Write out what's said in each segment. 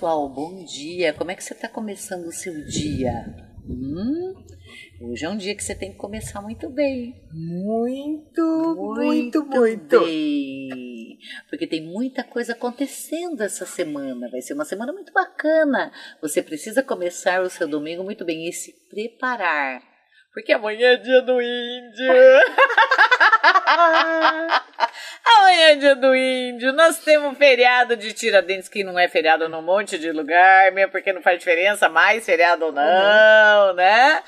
pessoal, bom dia. Como é que você está começando o seu dia? Hum? Hoje é um dia que você tem que começar muito bem. Muito, muito, muito, muito. bem. Porque tem muita coisa acontecendo essa semana. Vai ser uma semana muito bacana. Você precisa começar o seu domingo muito bem e se preparar. Porque amanhã é dia do índio. Amanhã é dia do índio. Nós temos feriado de Tiradentes, que não é feriado num monte de lugar, mesmo porque não faz diferença mais feriado ou não, uhum. né?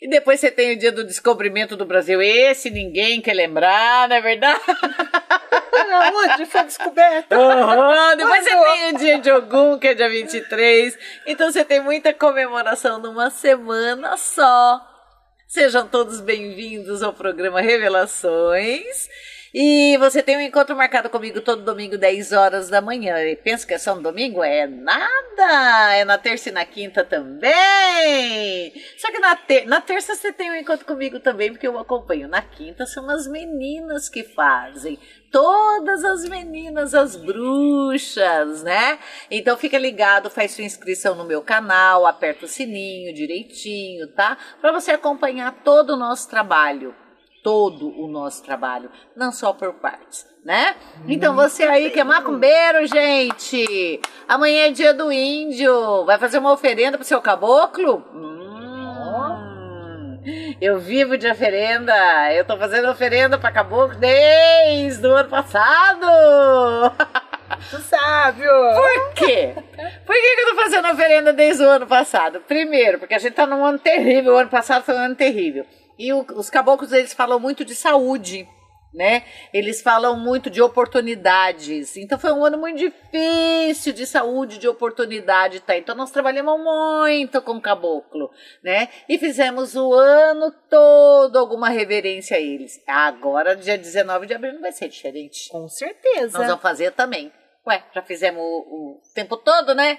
E depois você tem o dia do descobrimento do Brasil. Esse ninguém quer lembrar, não é verdade? Onde foi descoberto? Uhum. Depois você tem o dia de Ogum, que é dia 23. Então você tem muita comemoração numa semana só. Sejam todos bem-vindos ao programa Revelações. E você tem um encontro marcado comigo todo domingo, 10 horas da manhã. E pensa que é só no domingo? É nada! É na terça e na quinta também! Só que na, ter na terça você tem um encontro comigo também, porque eu acompanho. Na quinta são as meninas que fazem. Todas as meninas, as bruxas, né? Então fica ligado, faz sua inscrição no meu canal, aperta o sininho direitinho, tá? Para você acompanhar todo o nosso trabalho todo o nosso trabalho, não só por partes, né? Então você aí que é macumbeiro, gente, amanhã é dia do índio, vai fazer uma oferenda pro seu caboclo? Hum, eu vivo de oferenda, eu tô fazendo oferenda para caboclo desde o ano passado. Tu sabe! Por quê? Por que, que eu tô fazendo oferenda desde o ano passado? Primeiro, porque a gente tá num ano terrível, o ano passado foi um ano terrível. E o, os caboclos, eles falam muito de saúde, né? Eles falam muito de oportunidades. Então foi um ano muito difícil de saúde, de oportunidade, tá? Então nós trabalhamos muito com caboclo, né? E fizemos o ano todo alguma reverência a eles. Agora, dia 19 de abril, não vai ser diferente. Com certeza. Nós vamos fazer também. Ué, já fizemos o, o tempo todo, né?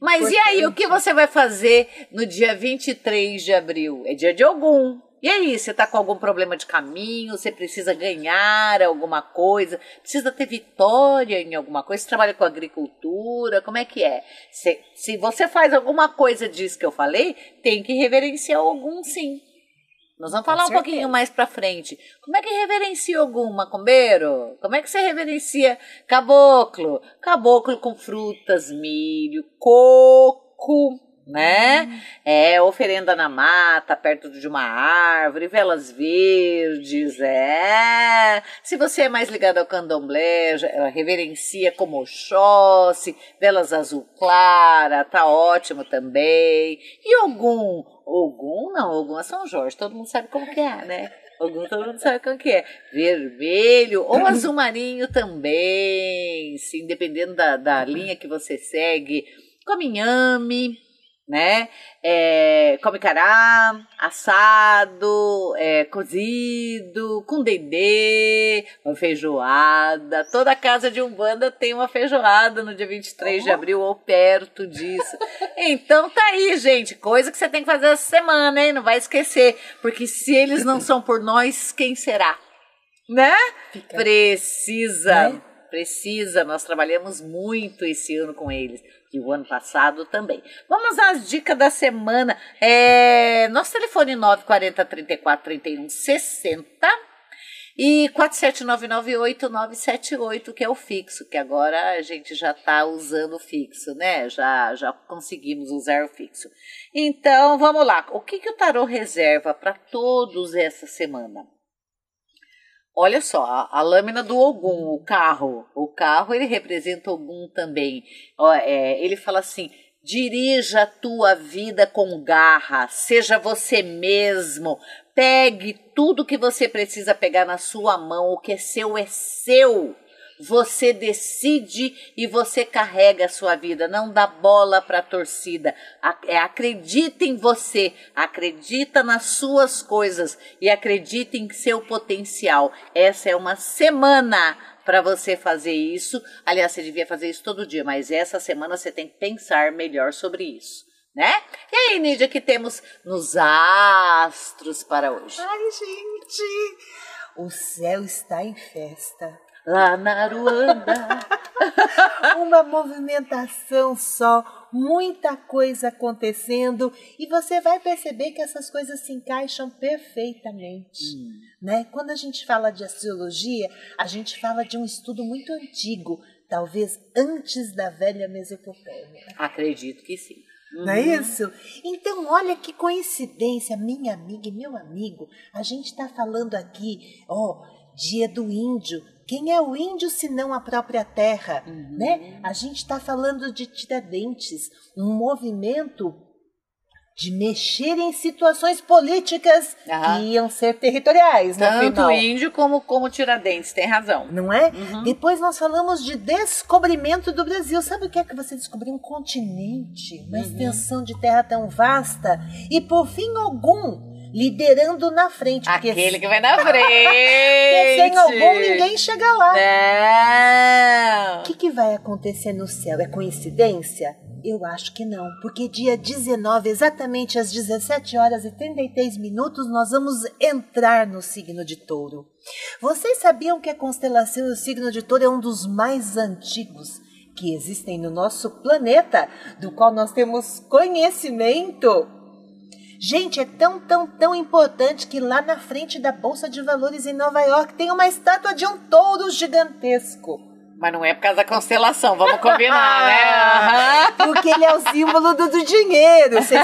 Mas Importante. e aí, o que você vai fazer no dia 23 de abril? É dia de algum. E aí, você está com algum problema de caminho, você precisa ganhar alguma coisa, precisa ter vitória em alguma coisa, você trabalha com agricultura, como é que é? Se, se você faz alguma coisa disso que eu falei, tem que reverenciar algum sim. Nós vamos falar um pouquinho mais pra frente. Como é que reverencia algum macumbeiro? Como é que você reverencia caboclo? Caboclo com frutas, milho, coco, né? Hum. É oferenda na mata, perto de uma árvore, velas verdes, é. Se você é mais ligado ao candomblé, ela reverencia como Oxóssi, velas azul clara, tá ótimo também. E algum, algum não, algum é São Jorge, todo mundo sabe como que é, né? Algum todo mundo sabe como que é. Vermelho ou azul marinho também, sim, dependendo da, da linha que você segue. Come inhame, né? É, come cará, assado, é, cozido, com dendê, uma feijoada. Toda casa de Umbanda tem uma feijoada no dia 23 de abril ou perto disso. Então tá aí, gente, coisa que você tem que fazer essa semana, hein? Não vai esquecer, porque se eles não são por nós, quem será? Né? Fica. Precisa. Né? Precisa, nós trabalhamos muito esse ano com eles e o ano passado também. Vamos às dicas da semana. É, nosso telefone 940 34 31 60 e 47998 que é o fixo, que agora a gente já está usando o fixo, né? Já, já conseguimos usar o fixo. Então, vamos lá. O que, que o tarô reserva para todos essa semana? Olha só, a, a, lâmina do Ogum, o carro. O carro, ele representa Ogum também. Ó, é, ele fala assim, dirija a tua vida com garra, seja você mesmo, pegue tudo que você precisa pegar na sua mão, o que é seu é seu. Você decide e você carrega a sua vida, não dá bola para a torcida. É, acredita em você, acredita nas suas coisas e acredita em seu potencial. Essa é uma semana para você fazer isso. Aliás, você devia fazer isso todo dia, mas essa semana você tem que pensar melhor sobre isso. Né? E aí, Nídia, que temos nos astros para hoje? Ai, gente, o céu está em festa. Lá na Aruanda. Uma movimentação só, muita coisa acontecendo e você vai perceber que essas coisas se encaixam perfeitamente, né? Quando a gente fala de astrologia, a gente fala de um estudo muito antigo, talvez antes da velha Mesopotâmia. Acredito que sim. Não é isso? Então, olha que coincidência, minha amiga e meu amigo. A gente está falando aqui, ó, dia do índio. Quem é o índio senão a própria terra, né? A gente está falando de Tiradentes, um movimento de mexer em situações políticas Aham. que iam ser territoriais, Tanto final. índio como, como Tiradentes, tem razão. Não é? Uhum. Depois nós falamos de descobrimento do Brasil. Sabe o que é que você descobriu? Um continente, uma Uhum. extensão de terra tão vasta. E por fim, algum liderando na frente. porque Aquele que vai na porque frente. sem algum ninguém chega lá. Não. O que, que vai acontecer no céu? É coincidência? Eu acho que não, porque dia 19, exatamente às 17 horas e 33 minutos, nós vamos entrar no signo de touro. Vocês sabiam que a constelação do signo de touro é um dos mais antigos que existem no nosso planeta, do qual nós temos conhecimento? Gente, é tão, tão, tão importante que lá na frente da Bolsa de Valores em Nova York tem uma estátua de um touro gigantesco. Mas não é por causa da constelação, vamos combinar, né? Aham. Porque ele é o símbolo do, do dinheiro. Vocês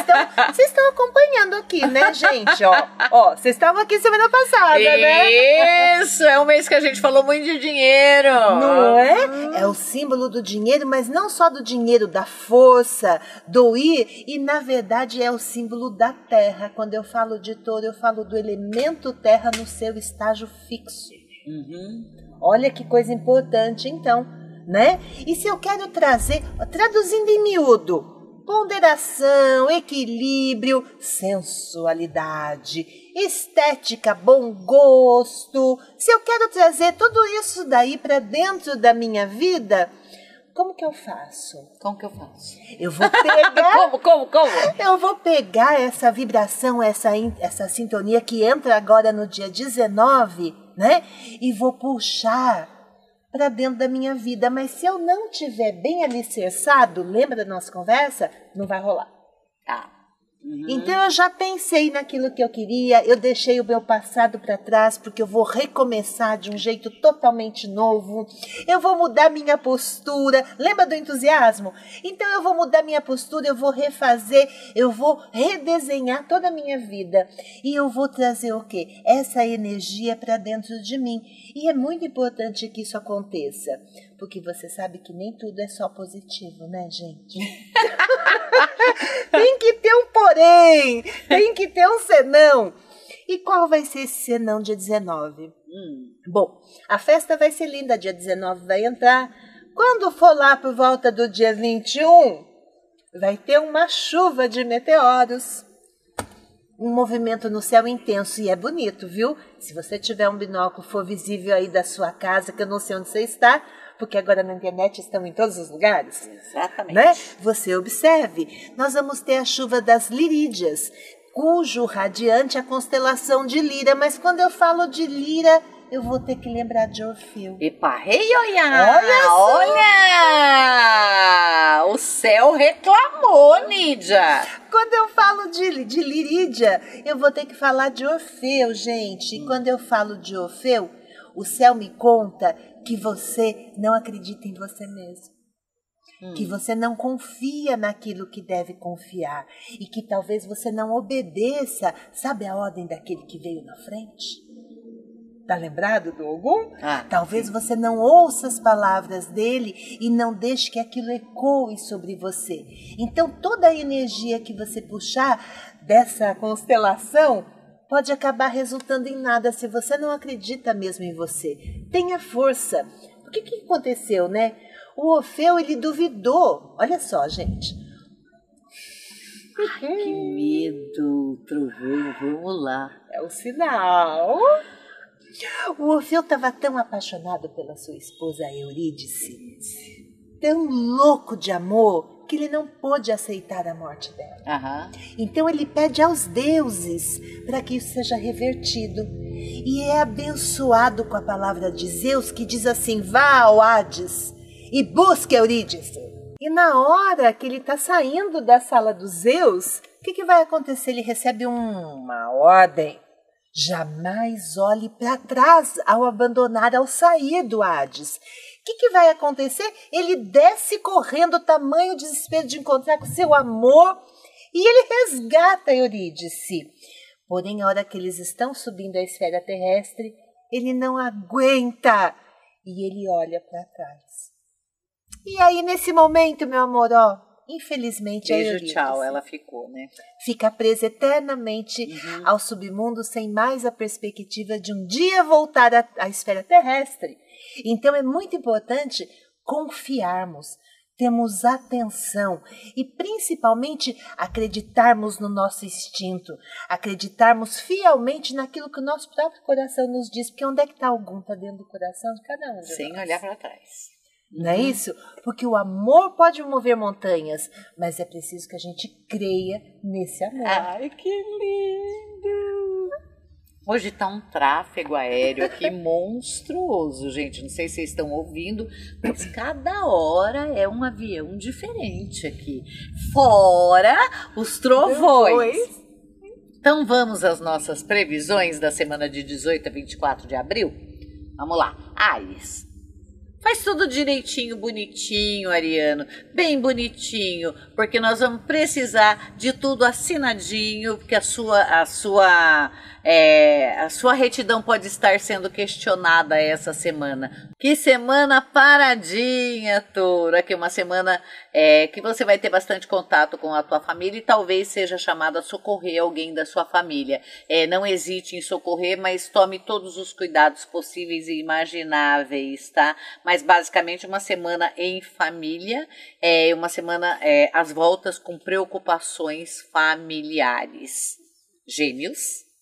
estão acompanhando aqui, né, gente? Ó, ó, vocês estavam aqui semana passada, né? Isso, é um mês que a gente falou muito de dinheiro. Não é? É o símbolo do dinheiro, mas não só do dinheiro, da força, do ir. E, na verdade, é o símbolo da terra. Quando eu falo de touro, eu falo do elemento terra no seu estágio fixo. Uhum. Olha que coisa importante, então, né? E se eu quero trazer, traduzindo em miúdo, ponderação, equilíbrio, sensualidade, estética, bom gosto, se eu quero trazer tudo isso daí para dentro da minha vida, como que eu faço? Como que eu faço? Eu vou pegar Como, como, como? eu vou pegar essa vibração, essa, essa sintonia que entra agora no dia 19, né? E vou puxar para dentro da minha vida. Mas se eu não tiver bem alicerçado, lembra da nossa conversa? Não vai rolar. Uhum. Então eu já pensei naquilo que eu queria, eu deixei o meu passado para trás porque eu vou recomeçar de um jeito totalmente novo. Eu vou mudar minha postura. Lembra do entusiasmo? Então eu vou mudar minha postura, eu vou refazer, eu vou redesenhar toda a minha vida e eu vou trazer o quê? Essa energia para dentro de mim. E é muito importante que isso aconteça, porque você sabe que nem tudo é só positivo, né, gente? Tem que ter um porém, tem que ter um senão. E qual vai ser esse senão dia 19? Hum. Bom, a festa vai ser linda, dia 19 vai entrar. Quando for lá por volta do dia 21, vai ter uma chuva de meteoros. Um movimento no céu intenso e é bonito, viu? Se você tiver um binóculo for visível aí da sua casa, que eu não sei onde você está, porque agora na internet estão em todos os lugares Exatamente. né? Você observe, nós vamos ter a chuva das Lirídeas, cujo radiante é a constelação de Lira, mas quando eu falo de Lira, eu vou ter que lembrar de Orfeu. Epa, rei, olha! Olha só! Olha! O céu reclamou, Nídia! Quando eu falo de, de Lirídia, eu vou ter que falar de Orfeu, gente. E quando eu falo de Orfeu, o céu me conta que você não acredita em você mesmo. Que você não confia naquilo que deve confiar. E que talvez você não obedeça, sabe a ordem daquele que veio na frente? Tá lembrado do Ogum? Ah, Talvez você não ouça as palavras dele e não deixe que aquilo ecoe sobre você. Então, toda a energia que você puxar dessa constelação pode acabar resultando em nada se você não acredita mesmo em você. Tenha força. O que, que aconteceu, né? O Orfeu, ele duvidou. Olha só, gente. Que medo, trovão, vamos lá. É o sinal. O Orfeu estava tão apaixonado pela sua esposa Eurídice, tão louco de amor, que ele não pôde aceitar a morte dela. Aham. Então ele pede aos deuses para que isso seja revertido. e é abençoado com a palavra de Zeus que diz assim: vá ao Hades e busque Eurídice. E na hora que ele está saindo da sala dos Zeus, o que, que vai acontecer? Ele recebe uma ordem. Jamais olhe para trás ao abandonar, ao sair do Hades. O que, que vai acontecer? Ele desce correndo, tamanho desespero de encontrar com seu amor, e ele resgata Eurídice. Porém, a hora que eles estão subindo a esfera terrestre, ele não aguenta e ele olha para trás. E aí, nesse momento, meu amor, ó, infelizmente Beijo, a Eurídice tchau, ela ficou, né? fica presa eternamente Uhum. ao submundo sem mais a perspectiva de um dia voltar à, à esfera terrestre. Então é muito importante confiarmos, termos atenção e principalmente acreditarmos no nosso instinto, acreditarmos fielmente naquilo que o nosso próprio coração nos diz, porque onde é que está algum? Está dentro do coração de cada um. de Sem nós. olhar para trás. Não é isso? Porque o amor pode mover montanhas, mas é preciso que a gente creia nesse amor. Ai, que lindo! Hoje tá um tráfego aéreo aqui monstruoso, gente. Não sei se vocês estão ouvindo, mas cada hora é um avião diferente aqui. Fora os trovões. Então vamos às nossas previsões da semana de 18 a 24 de abril? Vamos lá. Ares. Faz tudo direitinho, bonitinho, Ariano. Bem bonitinho, porque nós vamos precisar de tudo assinadinho, porque a sua, a sua, é, a sua retidão pode estar sendo questionada essa semana. Que semana paradinha, Touro. Aqui uma semana é, que você vai ter bastante contato com a tua família e talvez seja chamado a socorrer alguém da sua família. É, não hesite em socorrer, mas tome todos os cuidados possíveis e imagináveis, tá? Mas basicamente uma semana em família, é uma semana é, às voltas com preocupações familiares. Gêmeos.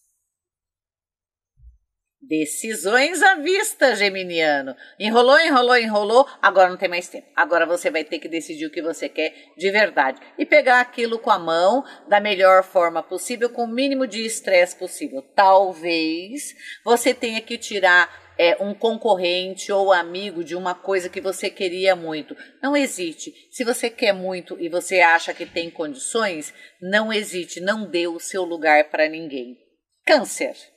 Decisões à vista, Geminiano. Enrolou, enrolou, enrolou, agora não tem mais tempo. Agora você vai ter que decidir o que você quer de verdade e pegar aquilo com a mão da melhor forma possível, com o mínimo de estresse possível. Talvez você tenha que tirar é, um concorrente ou amigo de uma coisa que você queria muito. Não hesite. Se você quer muito e você acha que tem condições, não hesite, não dê o seu lugar para ninguém. Câncer.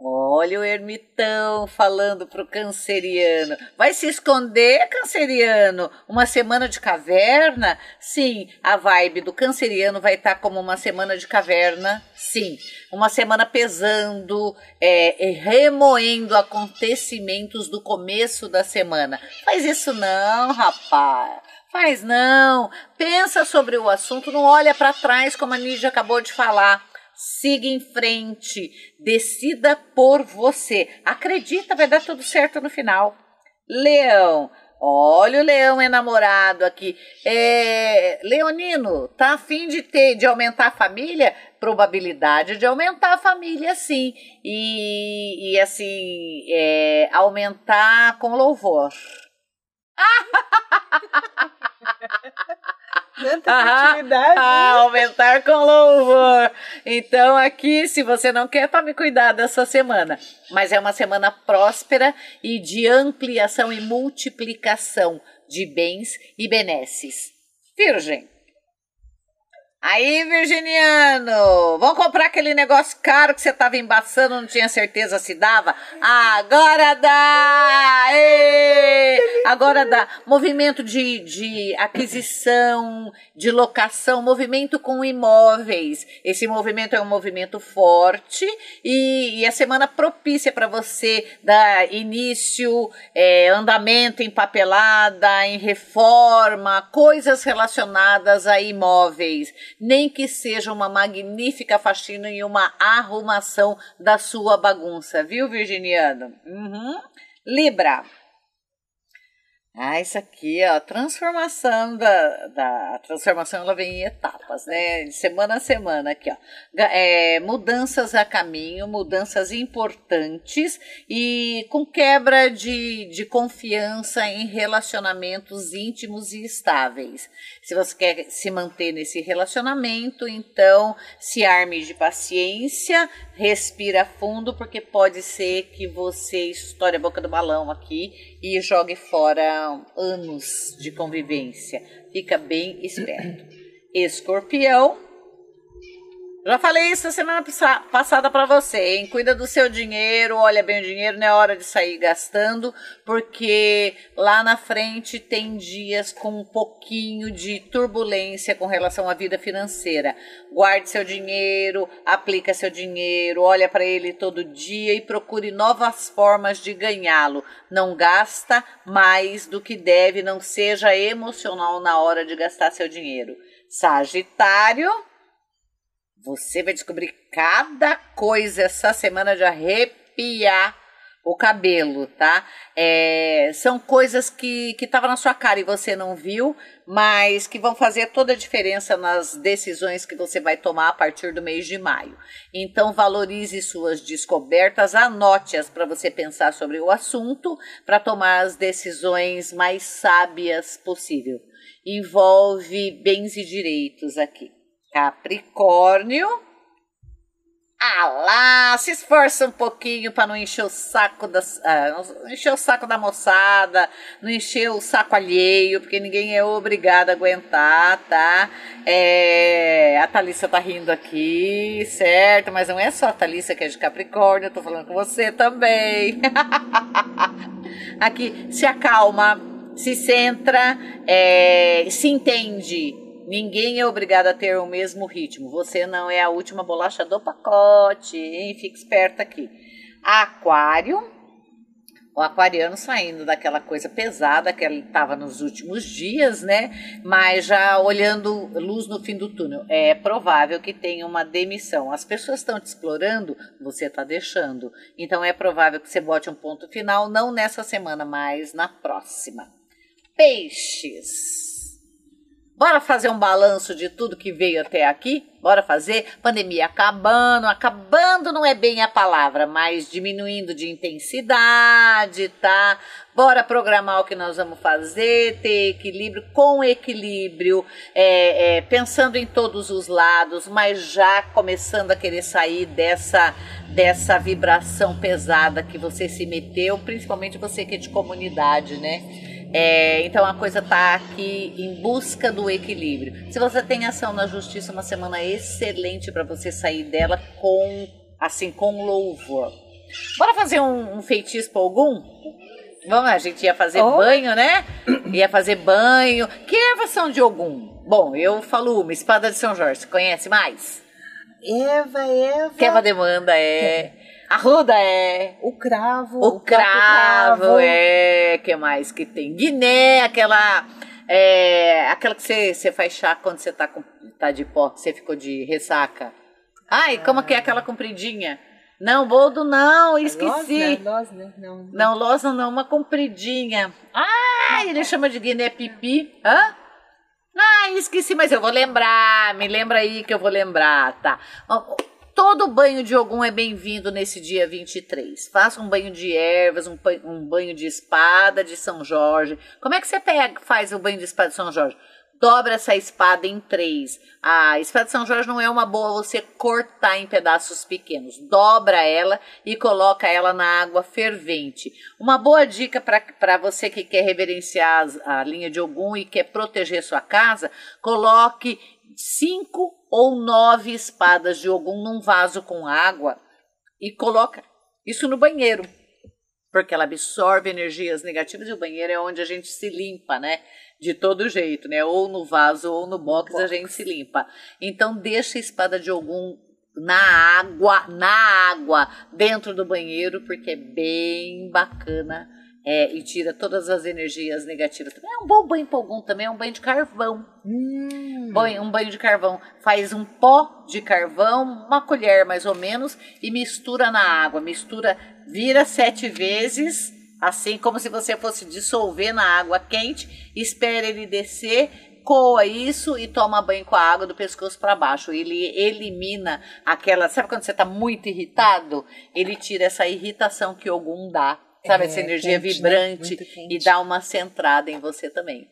Olha o ermitão falando pro canceriano. Vai se esconder, canceriano? Uma semana de caverna? Sim, a vibe do canceriano vai estar como uma semana de caverna. Sim, uma semana pesando, é, remoendo acontecimentos do começo da semana. Faz isso não, rapaz. Faz não. Pensa sobre o assunto, não olha para trás como a Nídia acabou de falar. Siga em frente, decida por você. Acredita, vai dar tudo certo no final. Leão, olha o leão enamorado aqui. É, Leonino, tá afim de ter, de aumentar a família? Probabilidade de aumentar a família, sim. E, e assim, é, aumentar com louvor. Tanta fertilidade. Ah, aumentar com louvor. Então, aqui, se você não quer, tome cuidado essa semana. Mas é uma semana próspera e de ampliação e multiplicação de bens e benesses. Virgem. Aí, Virginiano, vamos comprar aquele negócio caro que você estava embaçando, não tinha certeza se dava? Agora dá! Ê! Agora dá. Movimento de, de aquisição, de locação, movimento com imóveis. Esse movimento é um movimento forte e, e a semana propícia para você dar início, é, andamento em papelada, em reforma, coisas relacionadas a imóveis nem que seja uma magnífica faxina e uma arrumação da sua bagunça, viu, Virginiano? Uhum. Libra. Ah, isso aqui, ó, a transformação da, da a transformação ela vem em etapas, né? De semana a semana aqui, ó. É, mudanças a caminho, mudanças importantes e com quebra de, de confiança em relacionamentos íntimos e estáveis. Se você quer se manter nesse relacionamento, então se arme de paciência, respira fundo, porque pode ser que você estoure a boca do balão aqui e jogue fora anos de convivência. Fica bem esperto. Escorpião já falei isso semana passada para você, hein? Cuida do seu dinheiro, olha bem o dinheiro, não é hora de sair gastando, porque lá na frente tem dias com um pouquinho de turbulência com relação à vida financeira. Guarde seu dinheiro, aplica seu dinheiro, olha para ele todo dia e procure novas formas de ganhá-lo. Não gasta mais do que deve, não seja emocional na hora de gastar seu dinheiro. Sagitário, você vai descobrir cada coisa essa semana de arrepiar o cabelo, tá? É, são coisas que estavam na sua cara e você não viu, mas que vão fazer toda a diferença nas decisões que você vai tomar a partir do mês de maio. Então, valorize suas descobertas, anote-as para você pensar sobre o assunto, para tomar as decisões mais sábias possível. Envolve bens e direitos aqui. Capricórnio. Ah lá, se esforça um pouquinho para não encher o saco das, ah, encher o saco da moçada, não encher o saco alheio, porque ninguém é obrigado a aguentar, tá? É, a Thalissa tá rindo aqui, certo? Mas não é só a Thalissa que é de Capricórnio, eu tô falando com você também. aqui, se acalma, se centra, é, se entende Ninguém é obrigado a ter o mesmo ritmo. Você não é a última bolacha do pacote, hein? Fique esperta aqui. Aquário. O aquariano saindo daquela coisa pesada que ele estava nos últimos dias, né? Mas já olhando luz no fim do túnel. É provável que tenha uma demissão. As pessoas estão te explorando, você está deixando. Então é provável que você bote um ponto final, não nessa semana, mas na próxima. Peixes. Bora fazer um balanço de tudo que veio até aqui? Bora fazer? Pandemia acabando, acabando não é bem a palavra, mas diminuindo de intensidade, tá? Bora programar o que nós vamos fazer, ter equilíbrio, com equilíbrio, é, é, pensando em todos os lados, mas já começando a querer sair dessa, dessa vibração pesada que você se meteu, principalmente você que é de comunidade, né? É, então a coisa está aqui em busca do equilíbrio. Se você tem ação na justiça, uma semana excelente para você sair dela com assim com louvor. Bora fazer um, um feitiço para algum? Vamos, a gente ia fazer oh. banho, né? Ia fazer banho. Que ervas são de algum? Bom, eu falo uma, espada de São Jorge. Você conhece mais? Eva, Eva. Que Eva demanda é. Arruda é. O cravo. O, o cravo, cravo. é. que mais que tem? Guiné, aquela. É, aquela que você, você faz chá quando você tá, com, tá de pó, você ficou de ressaca. Ai, como que é aquela compridinha? Não, boldo não, é esqueci. Losna, não. Não, losna não, uma compridinha. Ah, ele chama de Guiné pipi. Hã? Ah, esqueci, mas eu vou lembrar. Me lembra aí que eu vou lembrar, tá? Todo banho de Ogum é bem-vindo nesse dia 23. Faça um banho de ervas, um, um, banho de espada de São Jorge. Como é que você pega, faz o banho de espada de São Jorge? Dobra essa espada em três. A espada de São Jorge não é uma boa você cortar em pedaços pequenos. Dobra ela e coloca ela na água fervente. Uma boa dica para você que quer reverenciar a linha de Ogum e quer proteger sua casa, coloque cinco ou nove espadas de Ogum num vaso com água e coloca isso no banheiro, porque ela absorve energias negativas e o banheiro é onde a gente se limpa, né? De todo jeito, né? Ou no vaso ou no box, box. a gente se limpa. Então deixa a espada de Ogum na água, na água, dentro do banheiro, porque é bem bacana é, e tira todas as energias negativas. É um bom banho polgum também, é um banho de carvão. Hum. Banho, um banho de carvão. Faz um pó de carvão, uma colher mais ou menos, e mistura na água. Mistura, vira sete vezes, assim como se você fosse dissolver na água quente. Espera ele descer, coa isso e toma banho com a água do pescoço para baixo. Ele elimina aquela. Sabe quando você está muito irritado? Ele tira essa irritação que algum dá Sabe, é, essa energia quente, né? vibrante né? e dá uma centrada em você também.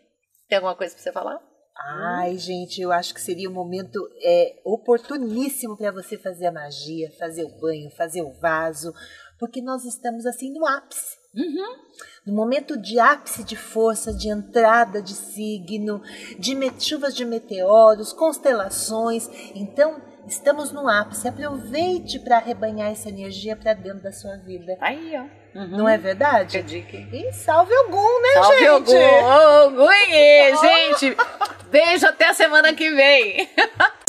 Tem alguma coisa para você falar? Ai, gente, eu acho que seria um momento é, oportuníssimo para você fazer a magia, fazer o banho, fazer o vaso, porque nós estamos assim no ápice. Uhum. No momento de ápice de força, de entrada de signo, de chuvas de meteoros, constelações. Então, estamos no ápice. Aproveite para arrebanhar essa energia para dentro da sua vida. Aí, ó. Uhum. Não é verdade? Acredite. E salve algum, né, Salve gente? Ogum! Ogum! Gente, beijo até a semana que vem.